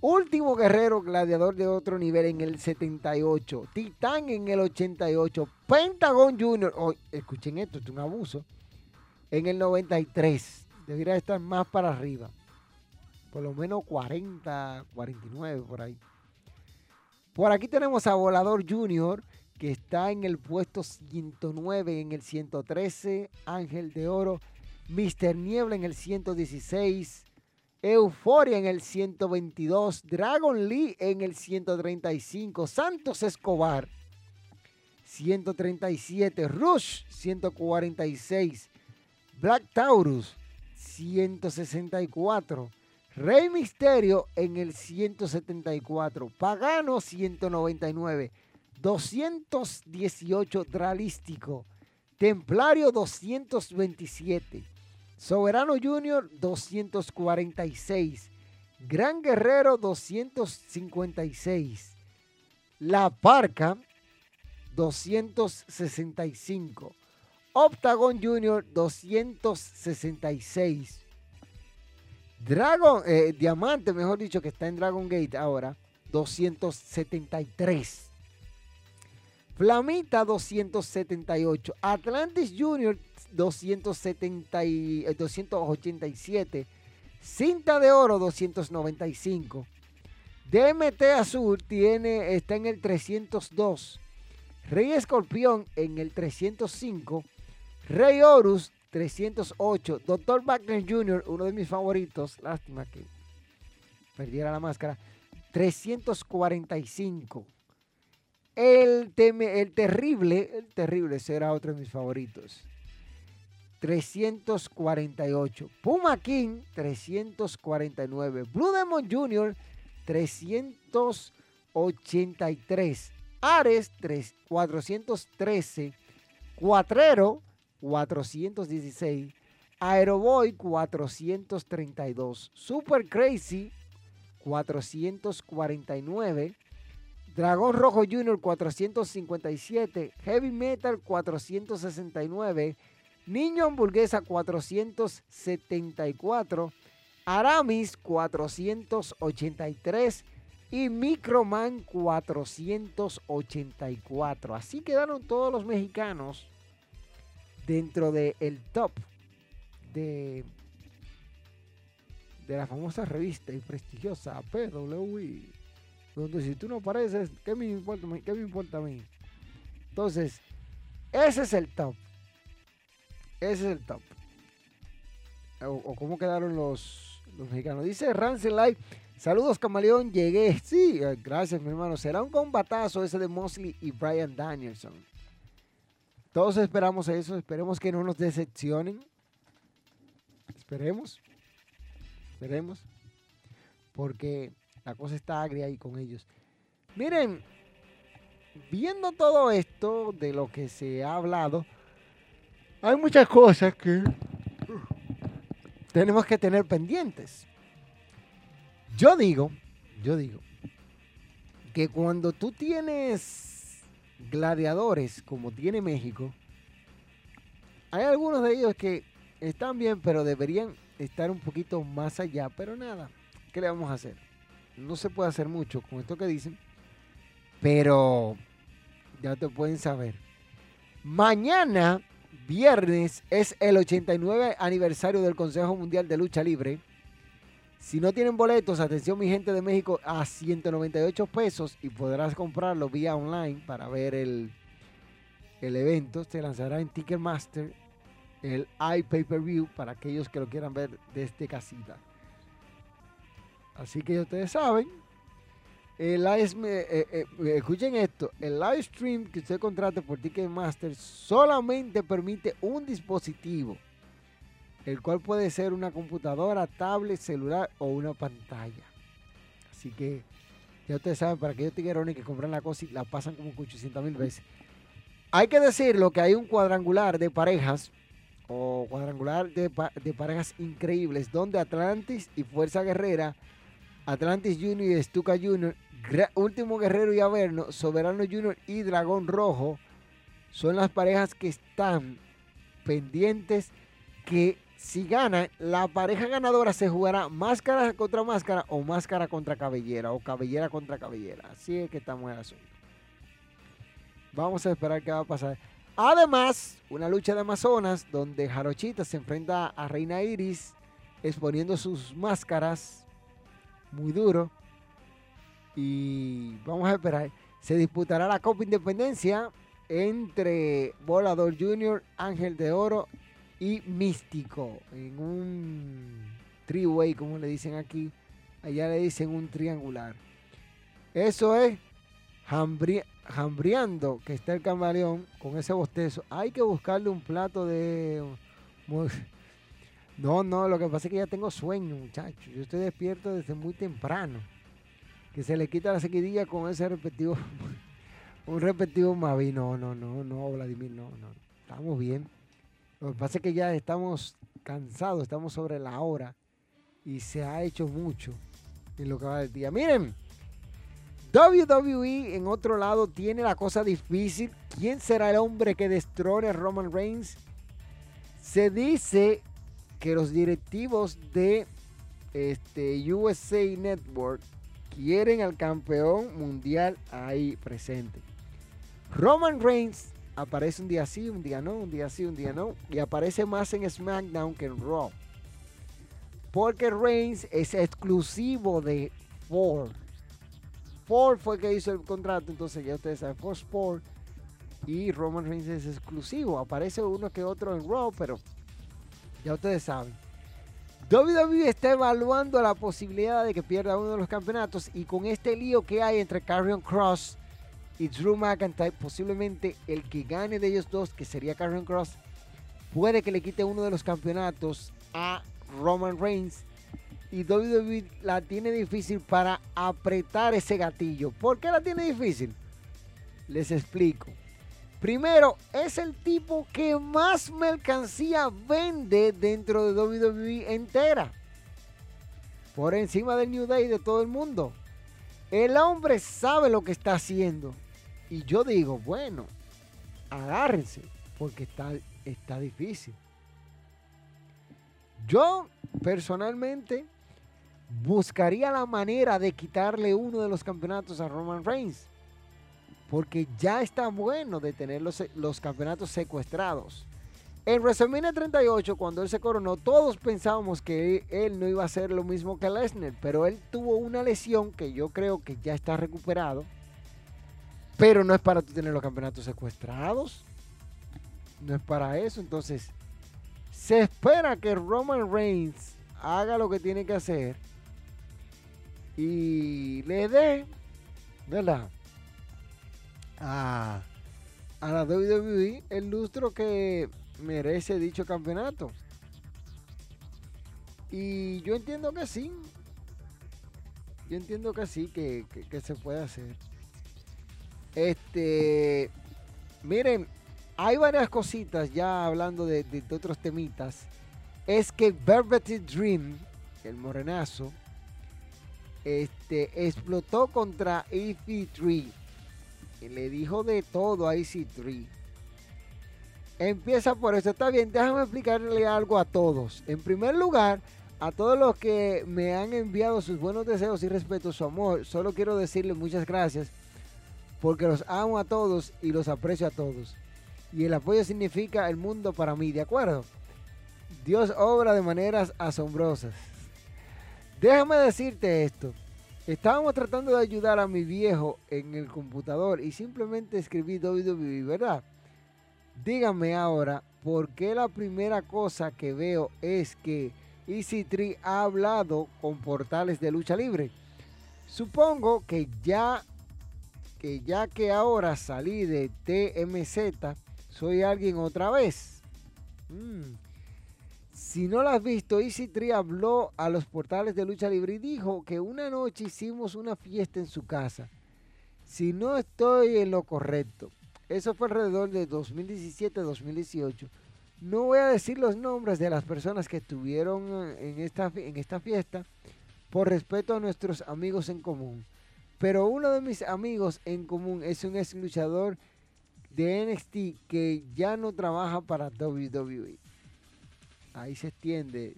Último Guerrero Gladiador de otro nivel en el 78, Titán en el 88, Pentagon Junior, oh, escuchen esto, es un abuso, en el 93, debería estar más para arriba, por lo menos 40, 49 por ahí. Por aquí tenemos a Volador Junior que está en el puesto 109, en el 113, Ángel de Oro, Mister Niebla en el 116, Euforia en el 122, Dragon Lee en el 135, Santos Escobar 137, Rush 146, Black Taurus 164, Rey Misterio en el 174, Pagano 199, 218 Dralístico, Templario 227, Soberano Junior 246, Gran Guerrero 256, La Parca 265, Octagon Junior 266, Dragon, eh, Diamante, mejor dicho, que está en Dragon Gate ahora, 273. Flamita 278, Atlantis Junior 270, 287, Cinta de Oro 295, DMT Azul tiene, está en el 302, Rey Escorpión en el 305, Rey Horus 308, Dr. Wagner Jr., uno de mis favoritos, lástima que perdiera la máscara, 345. El, el terrible, el terrible será otro de mis favoritos. 348. Puma King, 349. Blue Demon Jr., 383. Ares, 3, 413. Cuatrero, 416. Aeroboy, 432. Super Crazy, 449. Dragón Rojo Junior 457, Heavy Metal 469, Niño hamburguesa 474. Aramis 483 y Microman 484. Así quedaron todos los mexicanos dentro del el top de, de la famosa revista y prestigiosa PWI. Donde si tú no apareces, ¿qué me importa, qué me importa a mí? Entonces, ese es el top. Ese es el top. O, cómo quedaron los, los mexicanos. Dice Rancel Light. Saludos, camaleón. Llegué. Sí, eh, gracias, mi hermano. Será un combatazo ese de Mosley y Brian Danielson. Todos esperamos eso. Esperemos que no nos decepcionen. Esperemos. Esperemos. Porque la cosa está agria ahí con ellos. Miren, viendo todo esto de lo que se ha hablado, hay muchas cosas que tenemos que tener pendientes. Yo digo, yo digo, que cuando tú tienes gladiadores como tiene México, hay algunos de ellos que están bien, pero deberían estar un poquito más allá. Pero nada, ¿qué le vamos a hacer? No se puede hacer mucho con esto que dicen, pero ya te pueden saber. Mañana, viernes, es el 89 aniversario del Consejo Mundial de Lucha Libre. Si no tienen boletos, atención mi gente de México, a 198 pesos y podrás comprarlo vía online para ver el, el evento. Se lanzará en Ticketmaster el iPay-Per-View para aquellos que lo quieran ver desde casita. Así que ustedes saben, el live, eh, eh, eh, escuchen esto, el live stream que usted contrate por Ticketmaster solamente permite un dispositivo el cual puede ser una computadora, tablet, celular o una pantalla. Así que ya ustedes saben, para aquellos tiguerones que compran la cosa y la pasan como 800 mil veces. Hay que decirlo que hay un cuadrangular de parejas o cuadrangular de, parejas increíbles donde Atlantis y Fuerza Guerrera, Atlantis Junior y Stuka Junior, Último Guerrero y Averno, Soberano Junior y Dragón Rojo son las parejas que están pendientes que si gana, la pareja ganadora se jugará máscara contra máscara o máscara contra cabellera o cabellera contra cabellera. Así es que estamos en el asunto. Vamos a esperar qué va a pasar. Además, una lucha de Amazonas donde Jarochita se enfrenta a Reina Iris exponiendo sus máscaras muy duro. Y vamos a esperar. Se disputará la Copa Independencia entre Volador Junior, Ángel de Oro y místico en un three-way, como le dicen aquí. Allá le dicen un triangular. Eso es hambriando que está el camaleón con ese bostezo. Hay que buscarle un plato de... No, no, lo que pasa es que ya tengo sueño, muchachos. Yo estoy despierto desde muy temprano. Que se le quita la sequidilla con ese repetido. un repetido Mavi. No, no, no, no, Vladimir, no, no. Estamos bien. Lo que pasa es que ya estamos cansados, estamos sobre la hora y se ha hecho mucho en lo que va del día. Miren, WWE en otro lado tiene la cosa difícil. ¿Quién será el hombre que destrone a Roman Reigns? Se dice que los directivos de este, USA Network quieren al campeón mundial ahí presente. Roman Reigns aparece un día sí, un día no, un día sí, un día no. Y aparece más en SmackDown que en Raw. Porque Reigns es exclusivo de Ford. Ford fue el que hizo el contrato, entonces ya ustedes saben, Ford Sport. Y Roman Reigns es exclusivo. Aparece uno que otro en Raw, pero ya ustedes saben. WWE está evaluando la posibilidad de que pierda uno de los campeonatos y con este lío que hay entre Carrion Cross y Drew McIntyre, posiblemente el que gane de ellos dos, que sería Karen Cross, puede que le quite uno de los campeonatos a Roman Reigns. Y WWE la tiene difícil para apretar ese gatillo. ¿Por qué la tiene difícil? Les explico. Primero, es el tipo que más mercancía vende dentro de WWE entera. Por encima del New Day de todo el mundo. El hombre sabe lo que está haciendo. Y yo digo, bueno, agárrense, porque está está difícil. Yo personalmente buscaría la manera de quitarle uno de los campeonatos a Roman Reigns. Porque ya está bueno de tener los, campeonatos secuestrados. En WrestleMania 38, cuando él se coronó, todos pensábamos que él no iba a hacer lo mismo que Lesnar, pero él tuvo una lesión que yo creo que ya está recuperado. Pero no es para tener los campeonatos secuestrados. No es para eso. Entonces, se espera que Roman Reigns haga lo que tiene que hacer y le dé, ¿verdad? A, a la WWE el lustro que merece dicho campeonato. Y yo entiendo que sí. Yo entiendo que sí, que, se puede hacer. Este, miren, hay varias cositas ya hablando de, otros temitas. Es que Velvet Dream, el morenazo, este, explotó contra EC3. Le dijo de todo a EC3 Empieza por eso. Está bien, déjame explicarle algo a todos. En primer lugar, a todos los que me han enviado sus buenos deseos y respeto, su amor, solo quiero decirles muchas gracias porque los amo a todos y los aprecio a todos. Y el apoyo significa el mundo para mí, ¿de acuerdo? Dios obra de maneras asombrosas. Déjame decirte esto. Estábamos tratando de ayudar a mi viejo en el computador y simplemente escribí WWE, ¿verdad? Díganme ahora, ¿por qué la primera cosa que veo es que EC3 ha hablado con portales de lucha libre? Supongo que ya que ya que ahora salí de TMZ, soy alguien otra vez. Mm. Si no lo has visto, EC3 habló a los portales de lucha libre y dijo que una noche hicimos una fiesta en su casa. Si no estoy en lo correcto, eso fue alrededor de 2017-2018. No voy a decir los nombres de las personas que estuvieron eh, en esta, en esta fiesta por respeto a nuestros amigos en común. Pero uno de mis amigos en común es un ex luchador de NXT que ya no trabaja para WWE. Ahí se extiende.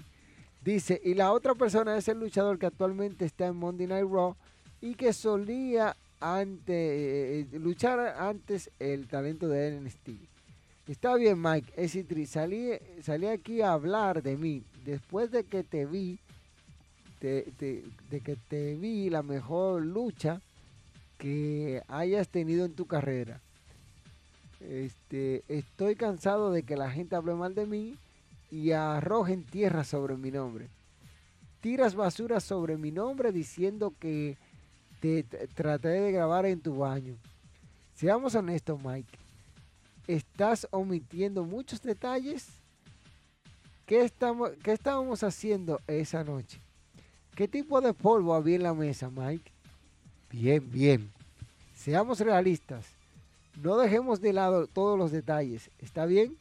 Dice, y la otra persona es el luchador que actualmente está en Monday Night Raw y que solía eh, eh, luchar antes el talento de NXT. Está bien, Mike. Es salí, salí aquí a hablar de mí. Después de que te vi, de que te vi la mejor lucha que hayas tenido en tu carrera. Este, estoy cansado de que la gente hable mal de mí y arrojen tierra sobre mi nombre. Tiras basura sobre mi nombre diciendo que te, traté de grabar en tu baño. Seamos honestos, Mike. ¿Estás omitiendo muchos detalles? ¿Qué, estamos, ¿Qué estábamos haciendo esa noche? ¿Qué tipo de polvo había en la mesa, Mike? Bien, bien. Seamos realistas. No dejemos de lado todos los detalles. ¿Está bien?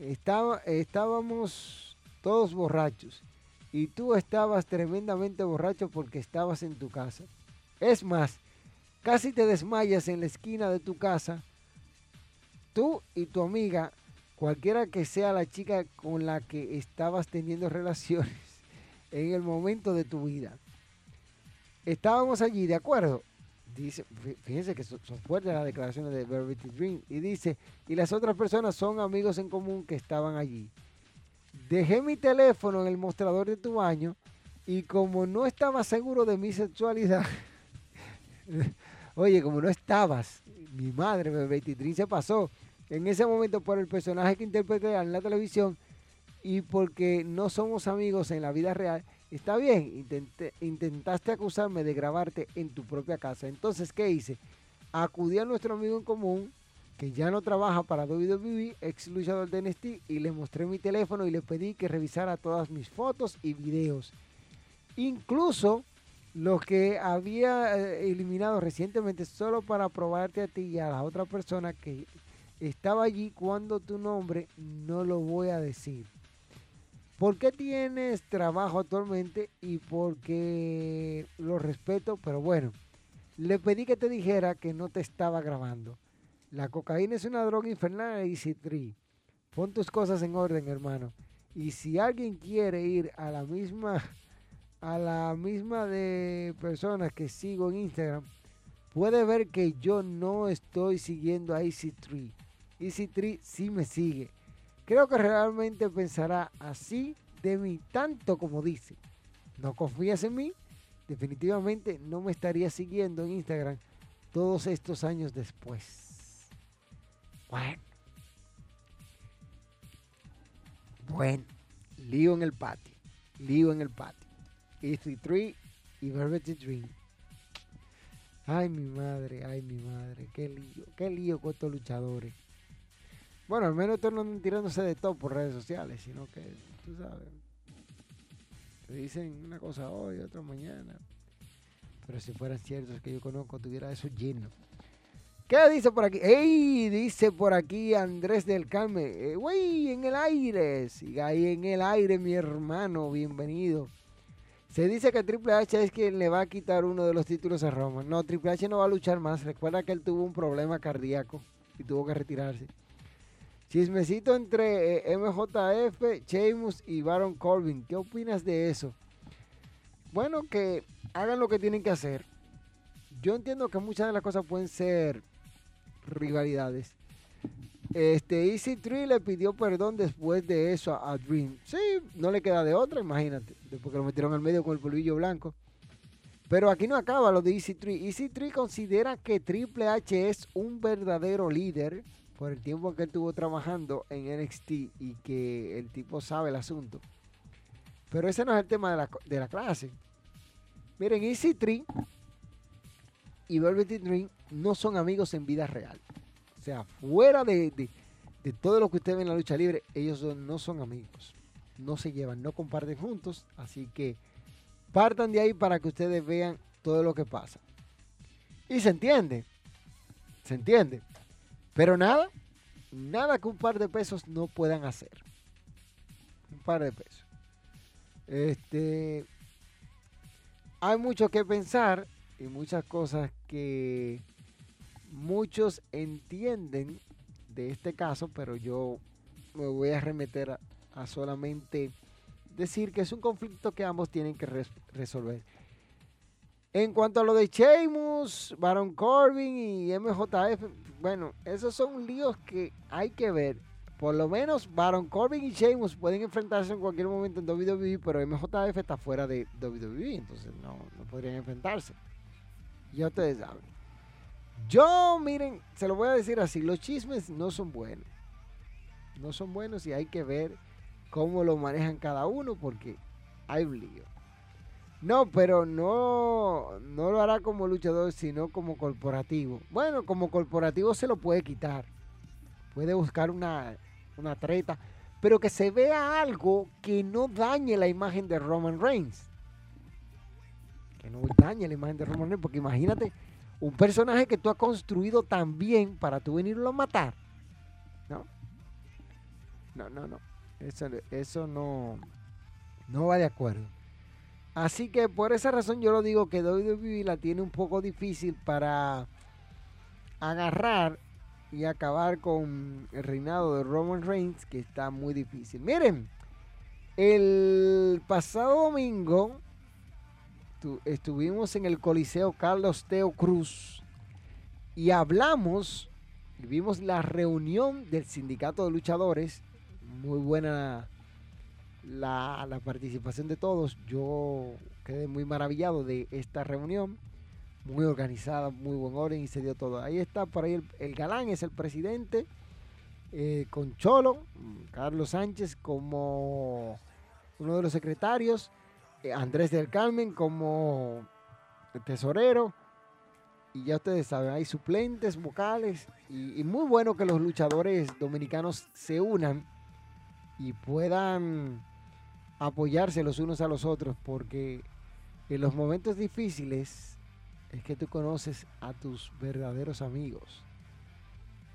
Estaba, estábamos todos borrachos. Y tú estabas tremendamente borracho porque estabas en tu casa. Es más, casi te desmayas en la esquina de tu casa, tú y tu amiga, cualquiera que sea la chica con la que estabas teniendo relaciones en el momento de tu vida. Estábamos allí, ¿de acuerdo? Dice, fíjense que son, fuertes las declaraciones de Verity Dream. Y dice, y las otras personas son amigos en común que estaban allí. Dejé mi teléfono en el mostrador de tu baño y como no estaba seguro de mi sexualidad, Oye, como no estabas, mi madre, Betty se pasó en ese momento por el personaje que interpreté en la televisión y porque no somos amigos en la vida real, está bien, intentaste acusarme de grabarte en tu propia casa. Entonces, ¿qué hice? Acudí a nuestro amigo en común, que ya no trabaja para WWE, ex luchador de NXT, y le mostré mi teléfono y le pedí que revisara todas mis fotos y videos. Incluso lo que había eh, eliminado recientemente solo para probarte a ti y a la otra persona que estaba allí cuando tu nombre no lo voy a decir. ¿Por qué tienes trabajo actualmente? Y porque lo respeto, pero bueno, le pedí que te dijera que no te estaba grabando. La cocaína es una droga infernal y citri. Pon tus cosas en orden, hermano. Y si alguien quiere ir a la misma, a la misma de personas que sigo en Instagram, puede ver que yo no estoy siguiendo a Easy3. Easy3 sí me sigue. Creo que realmente pensará así de mí, tanto como dice. No confías en mí, definitivamente no me estaría siguiendo en Instagram todos estos años después. Bueno. Bueno, lío en el patio. Lío en el patio. Easy 3 y Velvet Dream. Ay, mi madre, ay, mi madre. Qué lío, qué lío con estos luchadores. Bueno, al menos estos no tirándose de todo por redes sociales, sino que, tú sabes, te dicen una cosa hoy, otra mañana. Pero si fueran ciertos que yo conozco, tuviera eso lleno. ¿Qué dice por aquí? ¡Ey! Dice por aquí Andrés del Carmen. Eh, ¡Wey! En el aire. Siga ahí en el aire, mi hermano. Bienvenido. Se dice que Triple H es quien le va a quitar uno de los títulos a Roman. No, Triple H no va a luchar más. Recuerda que él tuvo un problema cardíaco y tuvo que retirarse. Chismecito entre eh, MJF, Sheamus y Baron Corbin. ¿Qué opinas de eso? Bueno, que hagan lo que tienen que hacer. Yo entiendo que muchas de las cosas pueden ser rivalidades. Este, Easy Tree le pidió perdón después de eso a, Dream. Sí, no le queda de otra, imagínate. Después que lo metieron al medio con el polvillo blanco. Pero aquí no acaba lo de Easy Tree. Easy Tree considera que Triple H es un verdadero líder por el tiempo que él estuvo trabajando en NXT y que el tipo sabe el asunto. Pero ese no es el tema de la, de la clase. Miren, Easy Tree y Velvet Dream no son amigos en vida real. O sea, fuera de, todo lo que usted ve en la lucha libre, ellos no son amigos. No se llevan, no comparten juntos. Así que partan de ahí para que ustedes vean todo lo que pasa. Y se entiende. Se entiende. Pero nada, nada que un par de pesos no puedan hacer. Un par de pesos. Este, hay mucho que pensar y muchas cosas que muchos entienden de este caso, pero yo me voy a remeter a, solamente decir que es un conflicto que ambos tienen que resolver. En cuanto a lo de Sheamus, Baron Corbin y MJF, bueno, esos son líos que hay que ver. Por lo menos Baron Corbin y Sheamus pueden enfrentarse en cualquier momento en WWE, pero MJF está fuera de WWE, entonces no, no podrían enfrentarse. Ya ustedes saben. Yo, miren, se lo voy a decir así, los chismes no son buenos. No son buenos y hay que ver cómo lo manejan cada uno porque hay un lío. No, pero no, no lo hará como luchador, sino como corporativo. Bueno, como corporativo se lo puede quitar. Puede buscar una, una treta, pero que se vea algo que no dañe la imagen de Roman Reigns que no dañe la imagen de Roman Reigns, porque imagínate un personaje que tú has construido tan bien para tú venirlo a matar. No, no, no, no. Eso, eso no, no va de acuerdo. Así que por esa razón yo lo digo que WWE la tiene un poco difícil para agarrar y acabar con el reinado de Roman Reigns, que está muy difícil. Miren, el pasado domingo estuvimos en el Coliseo Carlos Teo Cruz y hablamos y vimos la reunión del sindicato de luchadores. Muy buena la, participación de todos. Yo quedé muy maravillado de esta reunión. Muy organizada, muy buen orden y se dio todo. Ahí está, por ahí el, galán es el presidente. Eh, con Cholo, Carlos Sánchez como uno de los secretarios eh, Andrés del Carmen como tesorero. Y ya ustedes saben, hay suplentes vocales. Y, muy bueno que los luchadores dominicanos se unan y puedan apoyarse los unos a los otros. Porque en los momentos difíciles es que tú conoces a tus verdaderos amigos.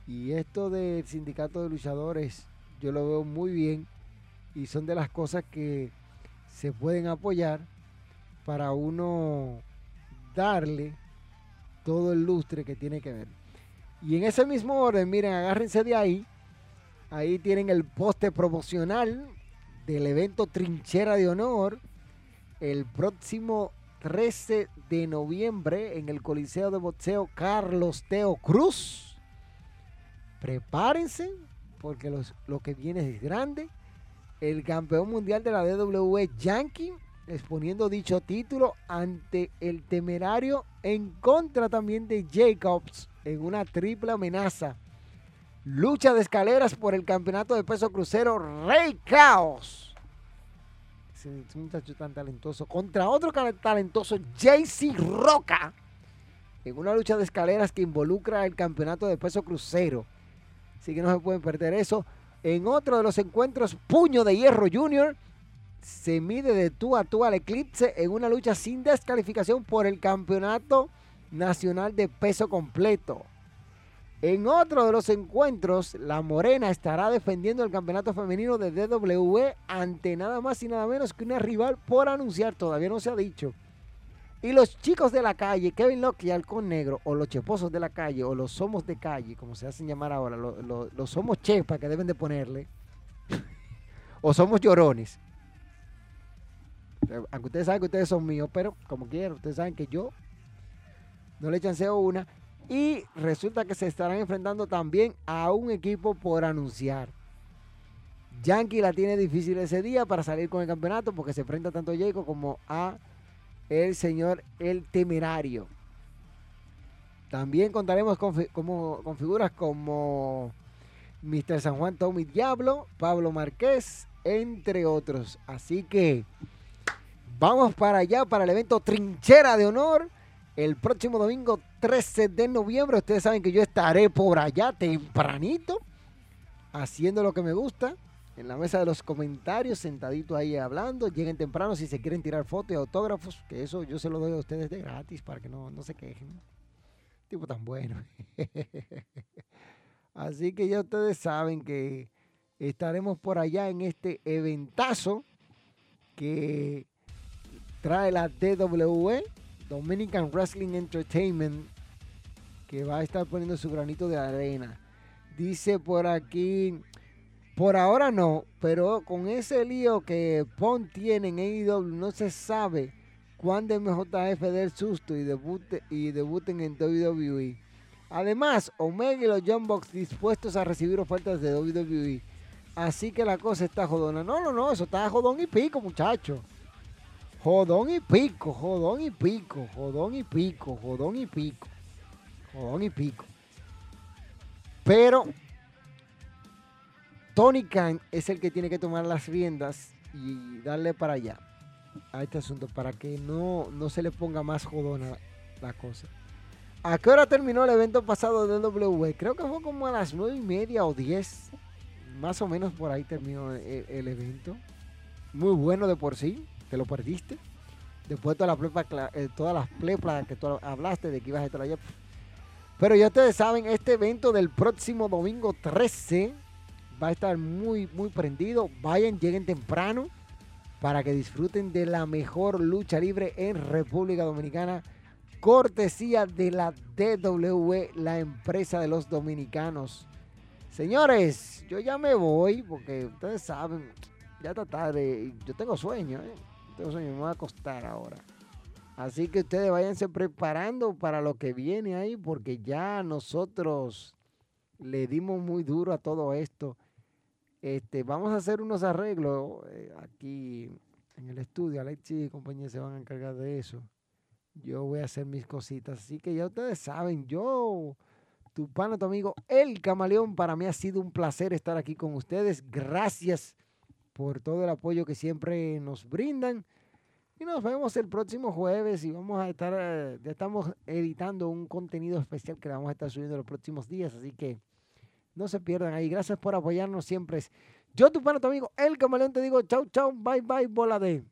Y esto del sindicato de luchadores yo lo veo muy bien. Y son de las cosas que se pueden apoyar para uno darle todo el lustre que tiene que ver. Y en ese mismo orden, miren, agárrense de ahí, Ahí tienen el poste promocional del evento Trinchera de Honor el próximo 13 de noviembre en el Coliseo de Boxeo Carlos Teo Cruz. Prepárense porque lo que viene es grande. El campeón mundial de la DWE Yankee exponiendo dicho título ante el temerario en contra también de Jacobs en una triple amenaza. Lucha de escaleras por el campeonato de peso crucero Rey Caos. Ese muchacho tan talentoso. Contra otro talentoso JC Roca. En una lucha de escaleras que involucra el campeonato de peso crucero. Así que no se pueden perder eso. En otro de los encuentros, Puño de Hierro Junior se mide de tú a tú al Eclipse en una lucha sin descalificación por el Campeonato Nacional de Peso Completo. En otro de los encuentros, la Morena estará defendiendo el campeonato femenino de DWE ante nada más y nada menos que una rival por anunciar, todavía no se ha dicho. Y los chicos de la calle, Kevin Locke y Halcón Negro, o los cheposos de la calle, o los somos de calle, como se hacen llamar ahora, los, somos chepas que deben de ponerle, o somos llorones aunque ustedes saben que ustedes son míos, pero como quieran, ustedes saben que yo no le chanceo una. Y resulta que se estarán enfrentando también a un equipo por anunciar. Yankee la tiene difícil ese día para salir con el campeonato porque se enfrenta tanto a Jacob como a el señor El Temerario. También contaremos con, con figuras como Mr. San Juan Tommy Diablo, Pablo Márquez, entre otros. Así que Vamos para allá, para el evento Trinchera de Honor. El próximo domingo 13 de noviembre. Ustedes saben que yo estaré por allá tempranito. Haciendo lo que me gusta. En la mesa de los comentarios, sentadito ahí hablando. Lleguen temprano si se quieren tirar fotos y autógrafos. Que eso yo se lo doy a ustedes de gratis para que no, no se quejen. Tipo tan bueno. Así que ya ustedes saben que estaremos por allá en este eventazo que trae la DWE, Dominican Wrestling Entertainment, que va a estar poniendo su granito de arena. Dice por aquí, por ahora no, pero con ese lío que Pon tiene en AEW no se sabe cuándo MJF dé el susto y, debute, y debuten en WWE. Además, Omega y los John Box dispuestos a recibir ofertas de WWE. Así que la cosa está jodona. No, no, no, eso está jodón y pico, muchacho. Jodón y pico, jodón y pico, jodón y pico, jodón y pico, jodón y pico. Pero Tony Khan es el que tiene que tomar las riendas y darle para allá a este asunto para que no, no se le ponga más jodona la cosa. ¿A qué hora terminó el evento pasado de W? Creo que fue como a las nueve y media o diez. Más o menos por ahí terminó el, evento. Muy bueno de por sí te lo perdiste. Después de eh, todas las pleplas que tú hablaste de que ibas a estar allá. Pero ya ustedes saben, este evento del próximo domingo 13 va a estar muy, muy prendido. Vayan, lleguen temprano para que disfruten de la mejor lucha libre en República Dominicana. Cortesía de la DW, la empresa de los dominicanos. Señores, yo ya me voy porque ustedes saben, ya está tarde. Yo tengo sueño, ¿eh? Entonces me voy a acostar ahora. Así que ustedes váyanse preparando para lo que viene ahí, porque ya nosotros le dimos muy duro a todo esto. Este, vamos a hacer unos arreglos eh, aquí en el estudio. Alexi y compañía se van a encargar de eso. Yo voy a hacer mis cositas. Así que ya ustedes saben, yo, tu pana, tu amigo, el camaleón, para mí ha sido un placer estar aquí con ustedes. Gracias por todo el apoyo que siempre nos brindan. Y nos vemos el próximo jueves y vamos a estar, eh, ya estamos editando un contenido especial que vamos a estar subiendo los próximos días, así que no se pierdan ahí. Gracias por apoyarnos siempre. Yo, tu pana, tu amigo, el camaleón, te digo chau, chau, bye, bye, bola de.